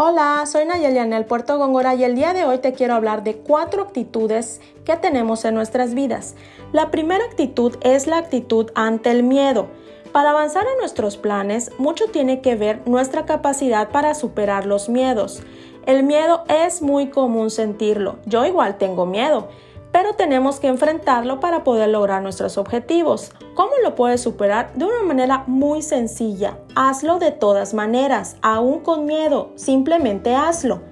Hola, soy Nayeli el Puerto Góngora y el día de hoy te quiero hablar de cuatro actitudes que tenemos en nuestras vidas. La primera actitud es la actitud ante el miedo. Para avanzar en nuestros planes, mucho tiene que ver nuestra capacidad para superar los miedos. El miedo es muy común sentirlo. Yo igual tengo miedo pero tenemos que enfrentarlo para poder lograr nuestros objetivos. ¿Cómo lo puedes superar? De una manera muy sencilla. Hazlo de todas maneras, aún con miedo, simplemente hazlo.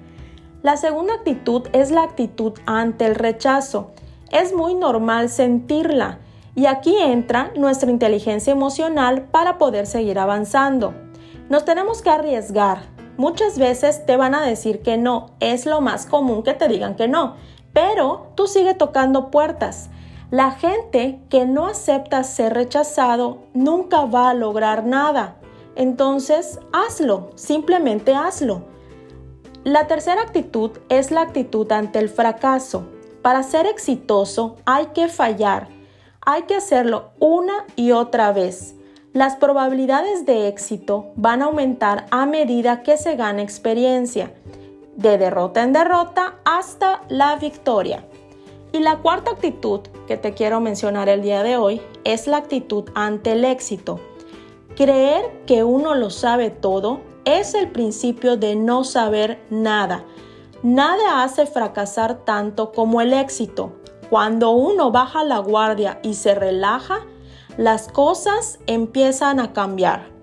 La segunda actitud es la actitud ante el rechazo. Es muy normal sentirla y aquí entra nuestra inteligencia emocional para poder seguir avanzando. Nos tenemos que arriesgar. Muchas veces te van a decir que no, es lo más común que te digan que no pero tú sigue tocando puertas. La gente que no acepta ser rechazado nunca va a lograr nada. Entonces, hazlo, simplemente hazlo. La tercera actitud es la actitud ante el fracaso. Para ser exitoso hay que fallar, hay que hacerlo una y otra vez. Las probabilidades de éxito van a aumentar a medida que se gana experiencia de derrota en derrota hasta la victoria. Y la cuarta actitud que te quiero mencionar el día de hoy es la actitud ante el éxito. Creer que uno lo sabe todo es el principio de no saber nada. Nada hace fracasar tanto como el éxito. Cuando uno baja la guardia y se relaja, las cosas empiezan a cambiar.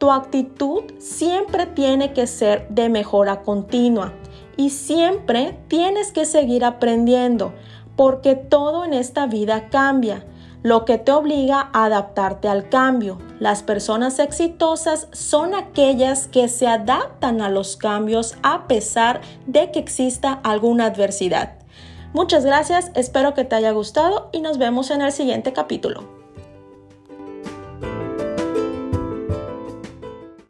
Tu actitud siempre tiene que ser de mejora continua y siempre tienes que seguir aprendiendo porque todo en esta vida cambia, lo que te obliga a adaptarte al cambio. Las personas exitosas son aquellas que se adaptan a los cambios a pesar de que exista alguna adversidad. Muchas gracias, espero que te haya gustado y nos vemos en el siguiente capítulo.